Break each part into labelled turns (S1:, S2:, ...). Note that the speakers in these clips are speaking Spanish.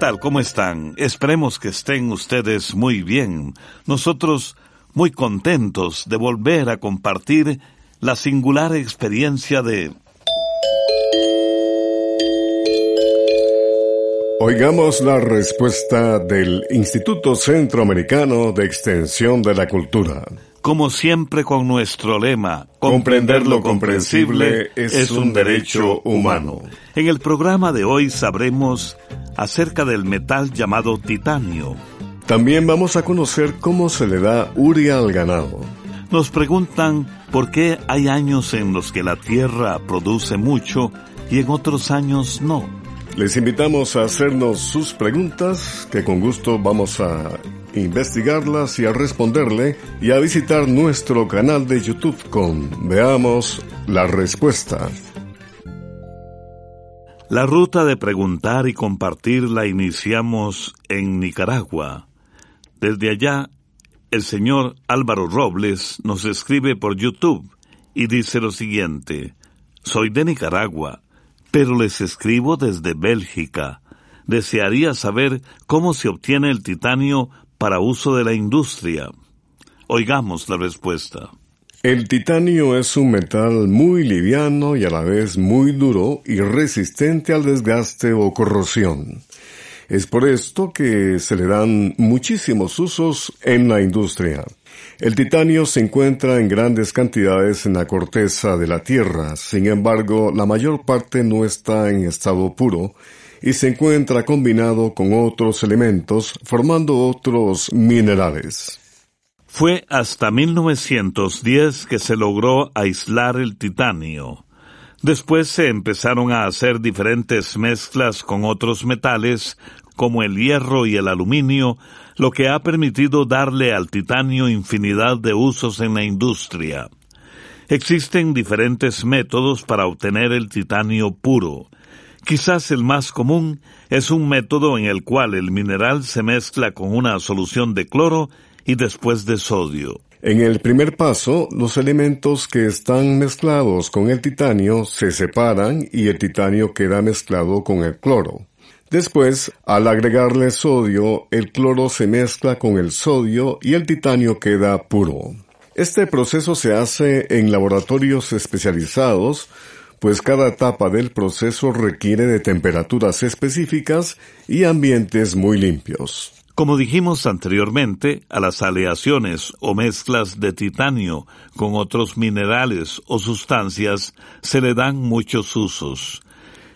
S1: ¿Qué tal? ¿Cómo están? Esperemos que estén ustedes muy bien. Nosotros muy contentos de volver a compartir la singular experiencia de...
S2: Oigamos la respuesta del Instituto Centroamericano de Extensión de la Cultura.
S1: Como siempre con nuestro lema, comprender lo comprensible es un derecho humano. En el programa de hoy sabremos acerca del metal llamado titanio.
S2: También vamos a conocer cómo se le da uria al ganado.
S1: Nos preguntan por qué hay años en los que la tierra produce mucho y en otros años no.
S2: Les invitamos a hacernos sus preguntas, que con gusto vamos a investigarlas y a responderle, y a visitar nuestro canal de YouTube con Veamos la Respuesta.
S1: La ruta de preguntar y compartir la iniciamos en Nicaragua. Desde allá, el señor Álvaro Robles nos escribe por YouTube y dice lo siguiente, Soy de Nicaragua, pero les escribo desde Bélgica. Desearía saber cómo se obtiene el titanio para uso de la industria. Oigamos la respuesta.
S2: El titanio es un metal muy liviano y a la vez muy duro y resistente al desgaste o corrosión. Es por esto que se le dan muchísimos usos en la industria. El titanio se encuentra en grandes cantidades en la corteza de la Tierra, sin embargo, la mayor parte no está en estado puro y se encuentra combinado con otros elementos formando otros minerales.
S1: Fue hasta 1910 que se logró aislar el titanio. Después se empezaron a hacer diferentes mezclas con otros metales como el hierro y el aluminio, lo que ha permitido darle al titanio infinidad de usos en la industria. Existen diferentes métodos para obtener el titanio puro. Quizás el más común es un método en el cual el mineral se mezcla con una solución de cloro y después de sodio.
S2: En el primer paso, los elementos que están mezclados con el titanio se separan y el titanio queda mezclado con el cloro. Después, al agregarle sodio, el cloro se mezcla con el sodio y el titanio queda puro. Este proceso se hace en laboratorios especializados, pues cada etapa del proceso requiere de temperaturas específicas y ambientes muy limpios.
S1: Como dijimos anteriormente, a las aleaciones o mezclas de titanio con otros minerales o sustancias se le dan muchos usos.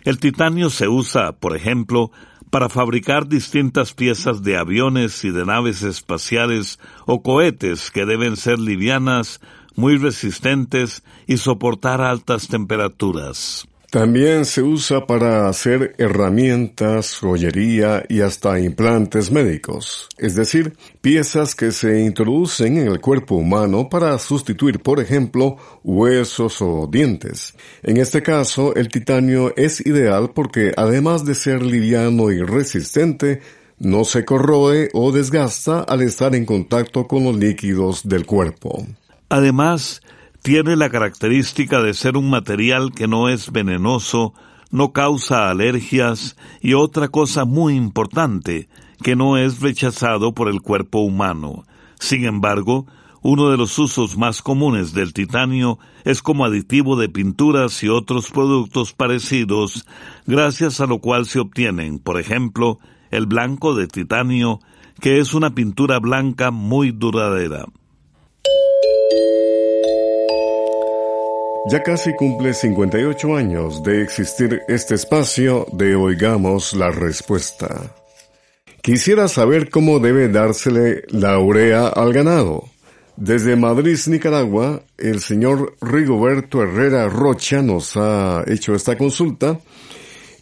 S1: El titanio se usa, por ejemplo, para fabricar distintas piezas de aviones y de naves espaciales o cohetes que deben ser livianas, muy resistentes y soportar altas temperaturas.
S2: También se usa para hacer herramientas, joyería y hasta implantes médicos, es decir, piezas que se introducen en el cuerpo humano para sustituir, por ejemplo, huesos o dientes. En este caso, el titanio es ideal porque además de ser liviano y resistente, no se corroe o desgasta al estar en contacto con los líquidos del cuerpo.
S1: Además, tiene la característica de ser un material que no es venenoso, no causa alergias y otra cosa muy importante, que no es rechazado por el cuerpo humano. Sin embargo, uno de los usos más comunes del titanio es como aditivo de pinturas y otros productos parecidos, gracias a lo cual se obtienen, por ejemplo, el blanco de titanio, que es una pintura blanca muy duradera.
S2: Ya casi cumple 58 años de existir este espacio de Oigamos la Respuesta. Quisiera saber cómo debe dársele la urea al ganado. Desde Madrid, Nicaragua, el señor Rigoberto Herrera Rocha nos ha hecho esta consulta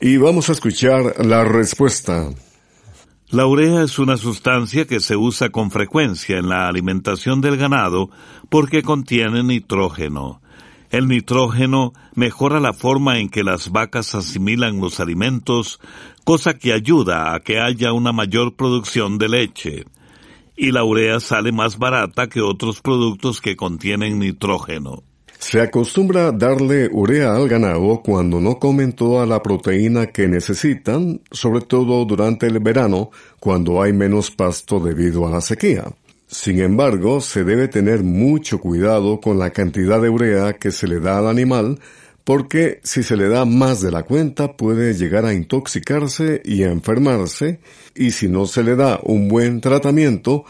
S2: y vamos a escuchar la respuesta.
S1: La urea es una sustancia que se usa con frecuencia en la alimentación del ganado porque contiene nitrógeno. El nitrógeno mejora la forma en que las vacas asimilan los alimentos, cosa que ayuda a que haya una mayor producción de leche. Y la urea sale más barata que otros productos que contienen nitrógeno.
S2: Se acostumbra darle urea al ganado cuando no comen toda la proteína que necesitan, sobre todo durante el verano, cuando hay menos pasto debido a la sequía. Sin embargo, se debe tener mucho cuidado con la cantidad de urea que se le da al animal, porque si se le da más de la cuenta puede llegar a intoxicarse y a enfermarse, y si no se le da un buen tratamiento,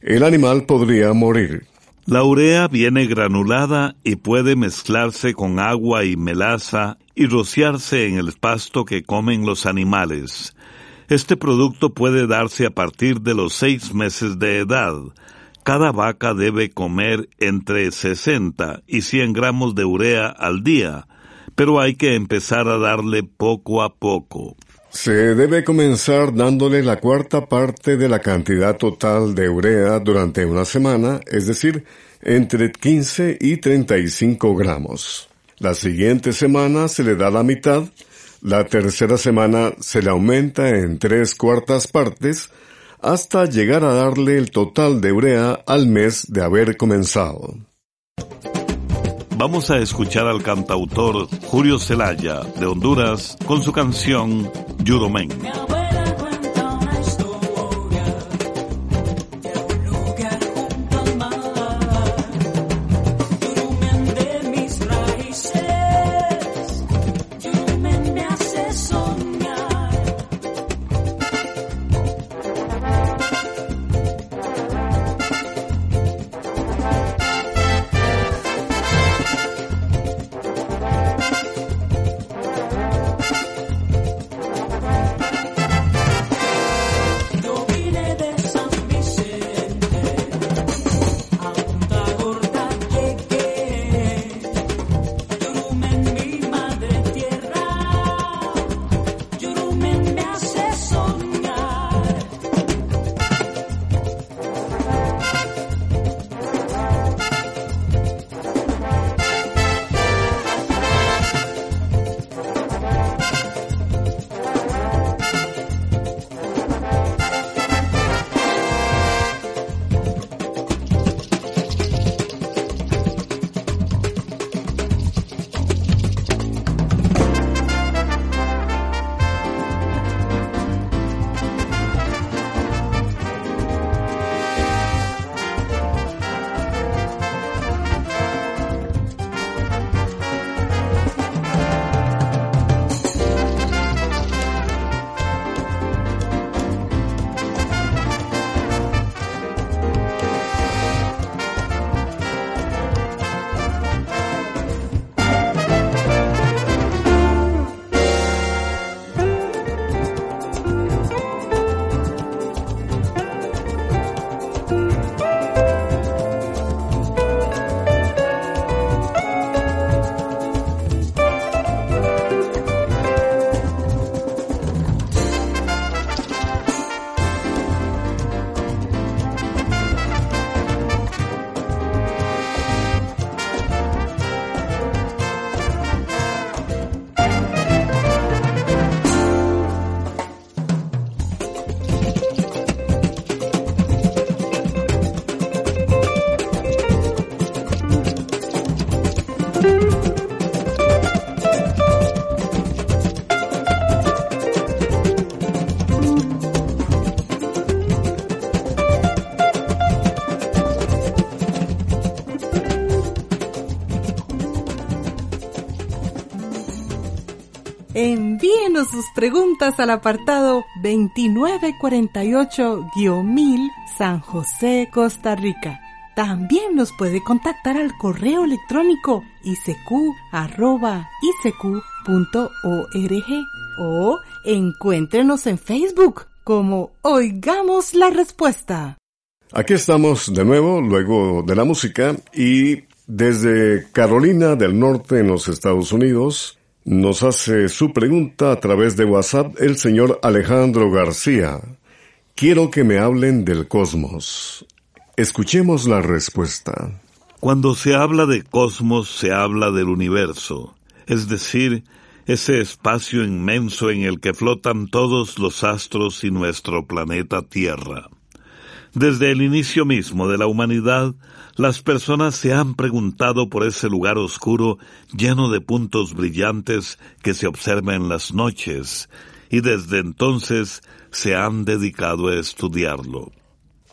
S2: el animal podría morir.
S1: La urea viene granulada y puede mezclarse con agua y melaza y rociarse en el pasto que comen los animales. Este producto puede darse a partir de los seis meses de edad. Cada vaca debe comer entre 60 y 100 gramos de urea al día, pero hay que empezar a darle poco a poco.
S2: Se debe comenzar dándole la cuarta parte de la cantidad total de urea durante una semana, es decir, entre 15 y 35 gramos. La siguiente semana se le da la mitad, la tercera semana se le aumenta en tres cuartas partes, hasta llegar a darle el total de urea al mes de haber comenzado.
S1: Vamos a escuchar al cantautor Julio Celaya de Honduras con su canción Yudomen.
S3: Preguntas al apartado 2948-1000 San José, Costa Rica. También nos puede contactar al correo electrónico isq.org o encuéntrenos en Facebook como Oigamos la Respuesta.
S2: Aquí estamos de nuevo, luego de la música, y desde Carolina del Norte en los Estados Unidos, nos hace su pregunta a través de WhatsApp el señor Alejandro García. Quiero que me hablen del cosmos. Escuchemos la respuesta.
S1: Cuando se habla de cosmos se habla del universo, es decir, ese espacio inmenso en el que flotan todos los astros y nuestro planeta Tierra. Desde el inicio mismo de la humanidad, las personas se han preguntado por ese lugar oscuro lleno de puntos brillantes que se observa en las noches, y desde entonces se han dedicado a estudiarlo.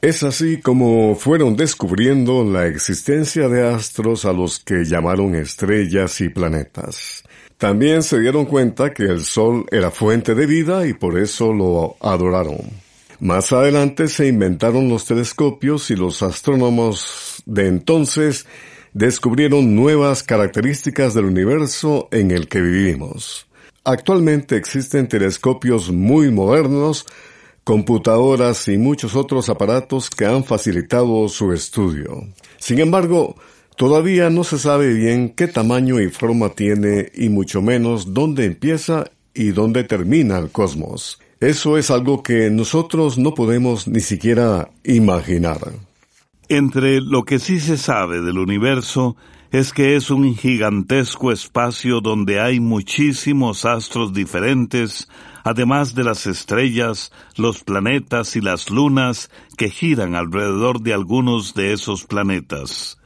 S2: Es así como fueron descubriendo la existencia de astros a los que llamaron estrellas y planetas. También se dieron cuenta que el Sol era fuente de vida y por eso lo adoraron. Más adelante se inventaron los telescopios y los astrónomos de entonces descubrieron nuevas características del universo en el que vivimos. Actualmente existen telescopios muy modernos, computadoras y muchos otros aparatos que han facilitado su estudio. Sin embargo, Todavía no se sabe bien qué tamaño y forma tiene y mucho menos dónde empieza y dónde termina el cosmos. Eso es algo que nosotros no podemos ni siquiera imaginar.
S1: Entre lo que sí se sabe del universo es que es un gigantesco espacio donde hay muchísimos astros diferentes, además de las estrellas, los planetas y las lunas que giran alrededor de algunos de esos planetas.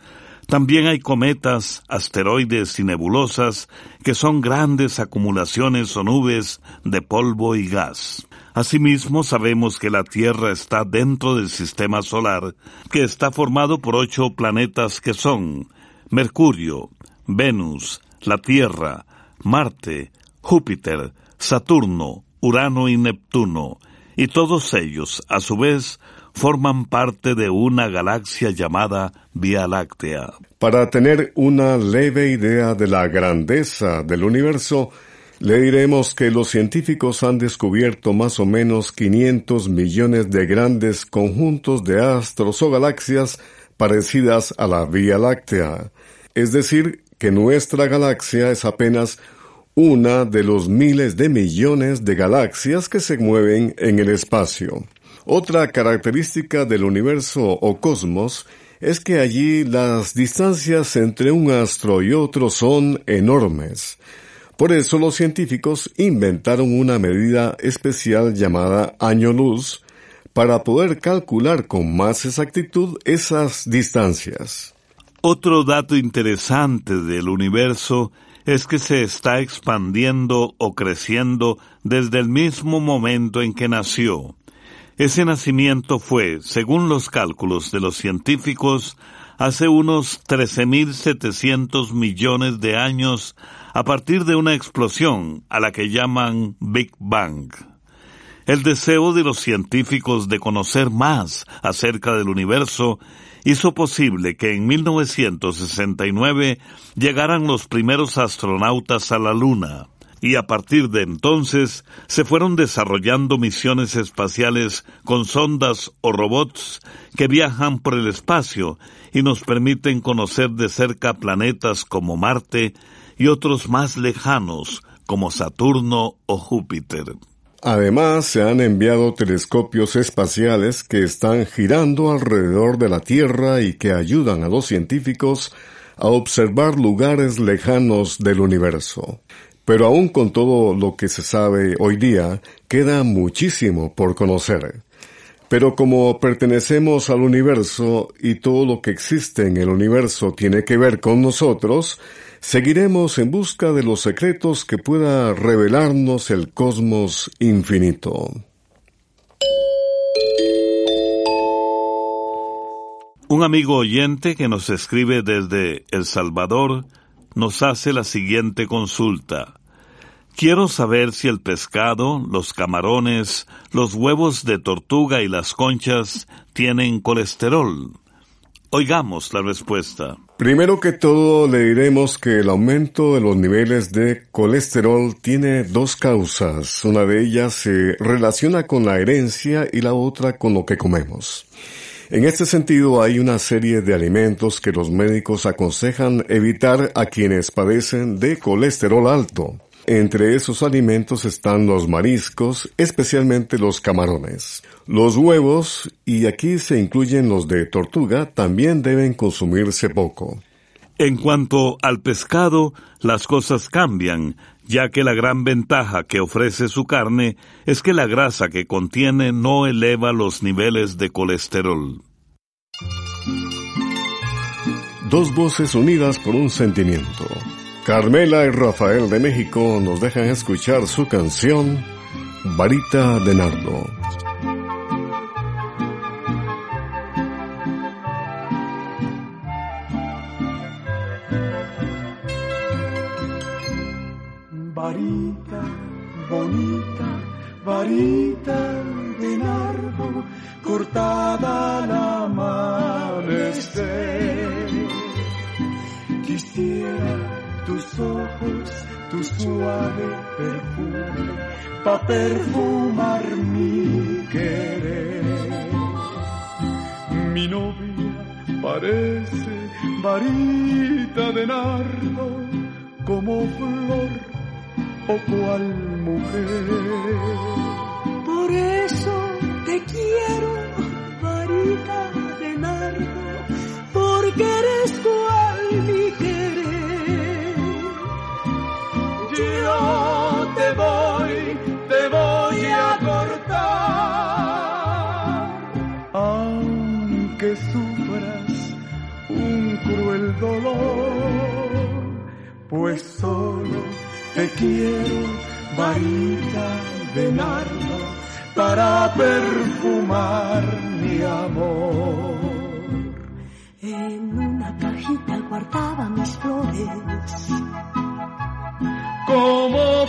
S1: También hay cometas, asteroides y nebulosas que son grandes acumulaciones o nubes de polvo y gas. Asimismo, sabemos que la Tierra está dentro del sistema solar, que está formado por ocho planetas que son Mercurio, Venus, la Tierra, Marte, Júpiter, Saturno, Urano y Neptuno, y todos ellos, a su vez, forman parte de una galaxia llamada Vía Láctea.
S2: Para tener una leve idea de la grandeza del universo, le diremos que los científicos han descubierto más o menos 500 millones de grandes conjuntos de astros o galaxias parecidas a la Vía Láctea. Es decir, que nuestra galaxia es apenas una de los miles de millones de galaxias que se mueven en el espacio. Otra característica del universo o cosmos es que allí las distancias entre un astro y otro son enormes. Por eso los científicos inventaron una medida especial llamada año luz para poder calcular con más exactitud esas distancias.
S1: Otro dato interesante del universo es que se está expandiendo o creciendo desde el mismo momento en que nació. Ese nacimiento fue, según los cálculos de los científicos, hace unos 13.700 millones de años a partir de una explosión a la que llaman Big Bang. El deseo de los científicos de conocer más acerca del universo hizo posible que en 1969 llegaran los primeros astronautas a la Luna y a partir de entonces se fueron desarrollando misiones espaciales con sondas o robots que viajan por el espacio y nos permiten conocer de cerca planetas como Marte y otros más lejanos como Saturno o Júpiter.
S2: Además, se han enviado telescopios espaciales que están girando alrededor de la Tierra y que ayudan a los científicos a observar lugares lejanos del universo. Pero aún con todo lo que se sabe hoy día, queda muchísimo por conocer. Pero como pertenecemos al universo y todo lo que existe en el universo tiene que ver con nosotros, seguiremos en busca de los secretos que pueda revelarnos el cosmos infinito.
S1: Un amigo oyente que nos escribe desde El Salvador nos hace la siguiente consulta. Quiero saber si el pescado, los camarones, los huevos de tortuga y las conchas tienen colesterol. Oigamos la respuesta.
S2: Primero que todo le diremos que el aumento de los niveles de colesterol tiene dos causas. Una de ellas se relaciona con la herencia y la otra con lo que comemos. En este sentido, hay una serie de alimentos que los médicos aconsejan evitar a quienes padecen de colesterol alto. Entre esos alimentos están los mariscos, especialmente los camarones. Los huevos, y aquí se incluyen los de tortuga, también deben consumirse poco.
S1: En cuanto al pescado, las cosas cambian, ya que la gran ventaja que ofrece su carne es que la grasa que contiene no eleva los niveles de colesterol.
S2: Dos voces unidas por un sentimiento. Carmela y Rafael de México nos dejan escuchar su canción Varita de Nardo.
S4: De nardo, cortada al amanecer. Quisiera tus ojos, tu suave perfume, pa' perfumar mi querer. Mi novia parece varita de nardo, como flor o cual mujer.
S5: Quiero, varita de nardo, porque eres cual mi querer.
S4: Yo te voy, te voy a cortar, aunque sufras un cruel dolor, pues solo te quiero, varita de nardo, para perfumar mi amor.
S5: En una cajita guardaba mis flores.
S4: Como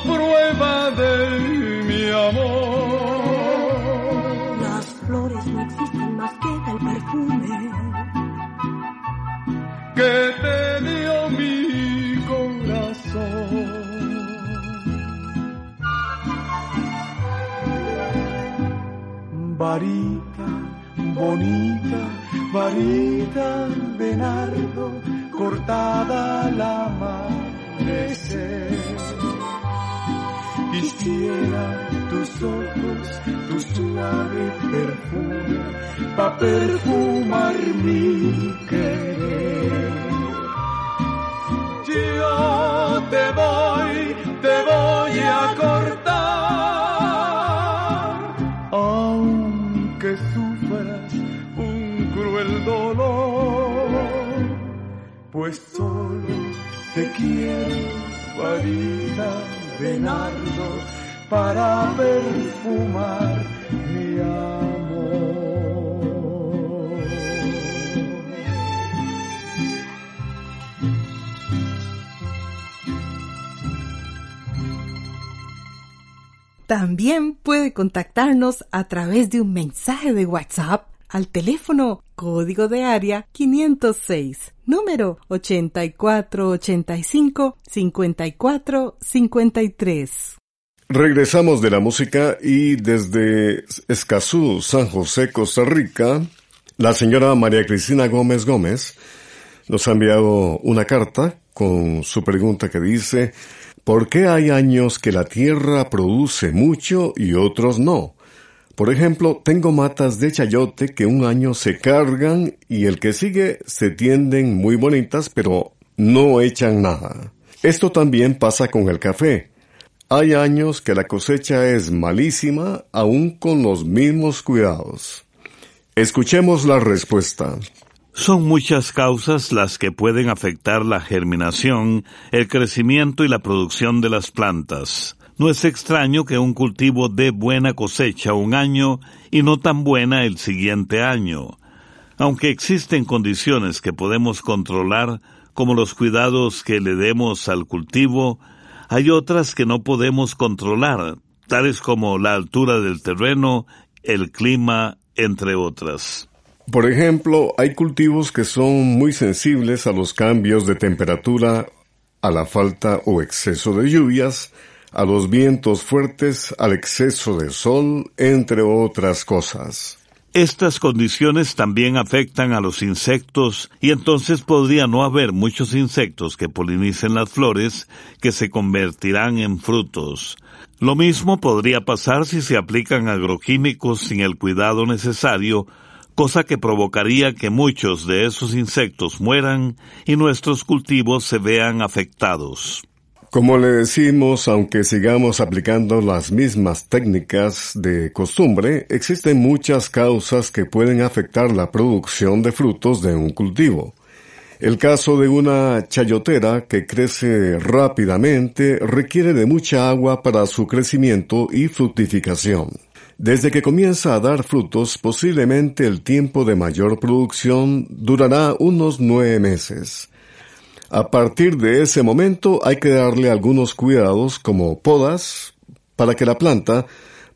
S4: Varita bonita, varita de nardo, cortada al amanecer. Quisiera tus ojos, tu suave perfume, pa' perfumar mi querer. Yo te voy, te voy a cruel dolor, pues solo te quiero, varita de para perfumar mi amor.
S3: También puede contactarnos a través de un mensaje de WhatsApp al teléfono código de área 506, número 8485-5453.
S2: Regresamos de la música y desde Escazú, San José, Costa Rica, la señora María Cristina Gómez Gómez nos ha enviado una carta con su pregunta que dice ¿Por qué hay años que la tierra produce mucho y otros no? Por ejemplo, tengo matas de chayote que un año se cargan y el que sigue se tienden muy bonitas pero no echan nada. Esto también pasa con el café. Hay años que la cosecha es malísima aún con los mismos cuidados. Escuchemos la respuesta.
S1: Son muchas causas las que pueden afectar la germinación, el crecimiento y la producción de las plantas. No es extraño que un cultivo dé buena cosecha un año y no tan buena el siguiente año. Aunque existen condiciones que podemos controlar, como los cuidados que le demos al cultivo, hay otras que no podemos controlar, tales como la altura del terreno, el clima, entre otras.
S2: Por ejemplo, hay cultivos que son muy sensibles a los cambios de temperatura, a la falta o exceso de lluvias, a los vientos fuertes, al exceso de sol, entre otras cosas.
S1: Estas condiciones también afectan a los insectos y entonces podría no haber muchos insectos que polinicen las flores que se convertirán en frutos. Lo mismo podría pasar si se aplican agroquímicos sin el cuidado necesario, cosa que provocaría que muchos de esos insectos mueran y nuestros cultivos se vean afectados.
S2: Como le decimos, aunque sigamos aplicando las mismas técnicas de costumbre, existen muchas causas que pueden afectar la producción de frutos de un cultivo. El caso de una chayotera que crece rápidamente requiere de mucha agua para su crecimiento y fructificación. Desde que comienza a dar frutos, posiblemente el tiempo de mayor producción durará unos nueve meses. A partir de ese momento hay que darle algunos cuidados como podas para que la planta,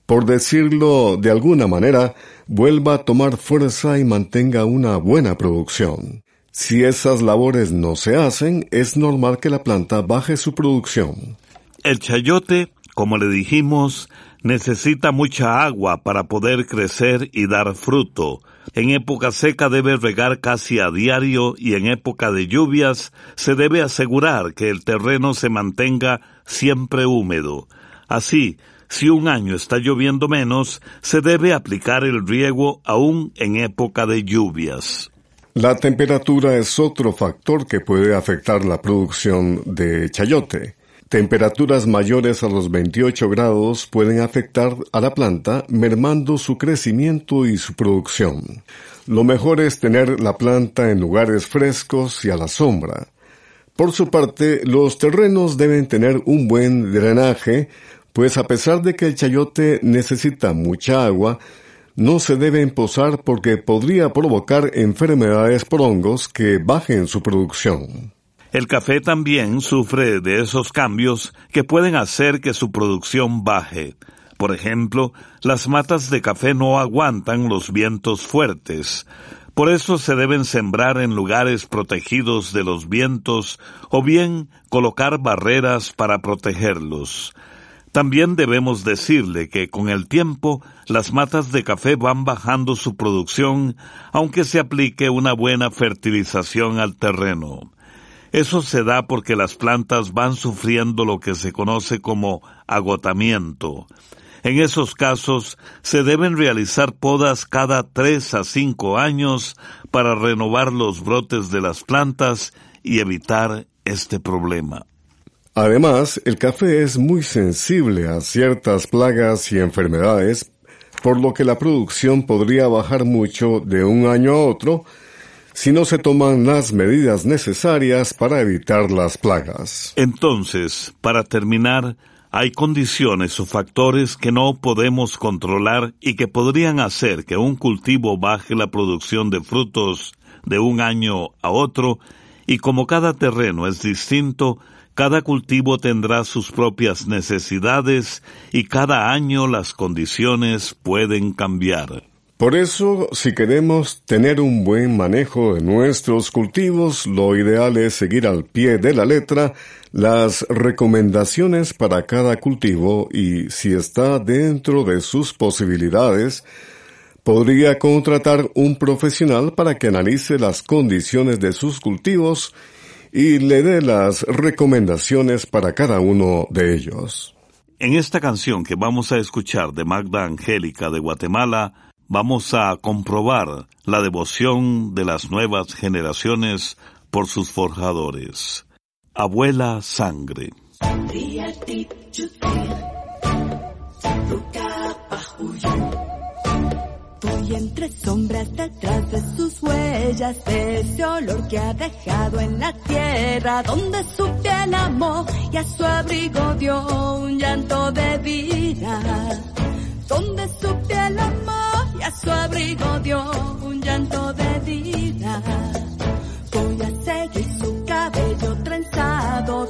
S2: por decirlo de alguna manera, vuelva a tomar fuerza y mantenga una buena producción. Si esas labores no se hacen, es normal que la planta baje su producción.
S1: El chayote, como le dijimos, necesita mucha agua para poder crecer y dar fruto. En época seca debe regar casi a diario y en época de lluvias se debe asegurar que el terreno se mantenga siempre húmedo. Así, si un año está lloviendo menos, se debe aplicar el riego aún en época de lluvias.
S2: La temperatura es otro factor que puede afectar la producción de chayote. Temperaturas mayores a los 28 grados pueden afectar a la planta, mermando su crecimiento y su producción. Lo mejor es tener la planta en lugares frescos y a la sombra. Por su parte, los terrenos deben tener un buen drenaje, pues a pesar de que el chayote necesita mucha agua, no se debe posar porque podría provocar enfermedades por hongos que bajen su producción.
S1: El café también sufre de esos cambios que pueden hacer que su producción baje. Por ejemplo, las matas de café no aguantan los vientos fuertes. Por eso se deben sembrar en lugares protegidos de los vientos o bien colocar barreras para protegerlos. También debemos decirle que con el tiempo las matas de café van bajando su producción aunque se aplique una buena fertilización al terreno. Eso se da porque las plantas van sufriendo lo que se conoce como agotamiento. En esos casos se deben realizar podas cada tres a cinco años para renovar los brotes de las plantas y evitar este problema.
S2: Además, el café es muy sensible a ciertas plagas y enfermedades, por lo que la producción podría bajar mucho de un año a otro si no se toman las medidas necesarias para evitar las plagas.
S1: Entonces, para terminar, hay condiciones o factores que no podemos controlar y que podrían hacer que un cultivo baje la producción de frutos de un año a otro, y como cada terreno es distinto, cada cultivo tendrá sus propias necesidades y cada año las condiciones pueden cambiar.
S2: Por eso, si queremos tener un buen manejo de nuestros cultivos, lo ideal es seguir al pie de la letra las recomendaciones para cada cultivo y, si está dentro de sus posibilidades, podría contratar un profesional para que analice las condiciones de sus cultivos y le dé las recomendaciones para cada uno de ellos.
S1: En esta canción que vamos a escuchar de Magda Angélica de Guatemala, vamos a comprobar la devoción de las nuevas generaciones por sus forjadores. Abuela Sangre.
S5: Voy entre sombras detrás de sus huellas, ese olor que ha dejado en la tierra, donde su piel amó y a su abrigo dio un llanto de vida, donde su piel amó y a su abrigo dio un llanto de vida. Voy a seguir su cabello trenzado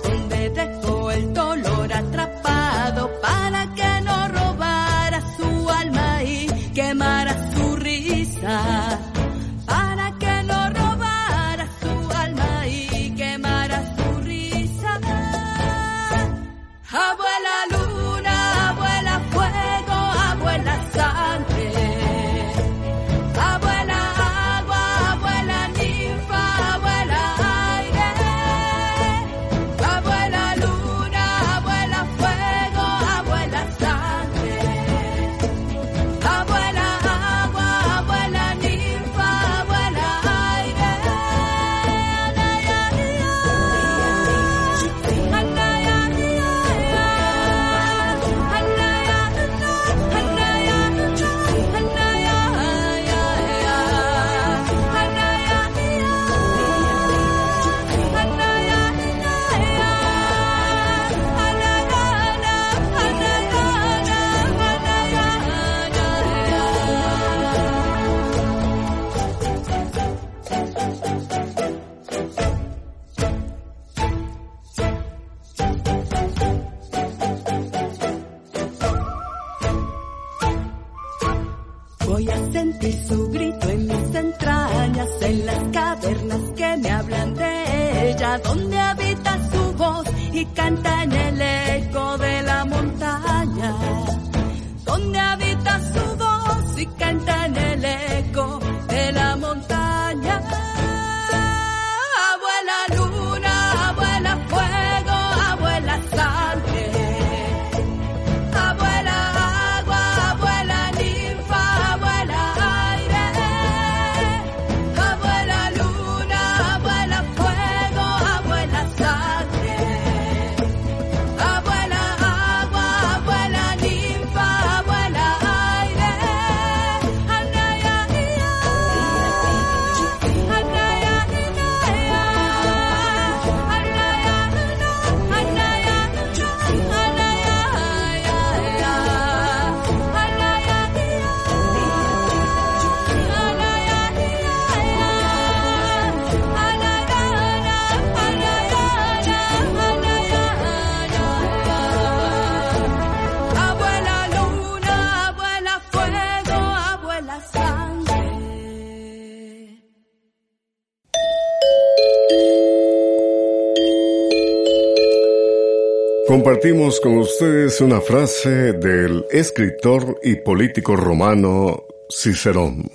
S2: Compartimos con ustedes una frase del escritor y político romano Cicerón.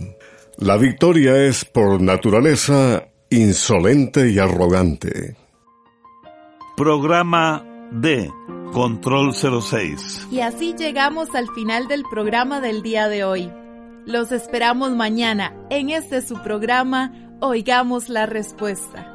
S2: La victoria es por naturaleza insolente y arrogante.
S1: Programa D. Control 06.
S6: Y así llegamos al final del programa del día de hoy. Los esperamos mañana en este su programa Oigamos la Respuesta.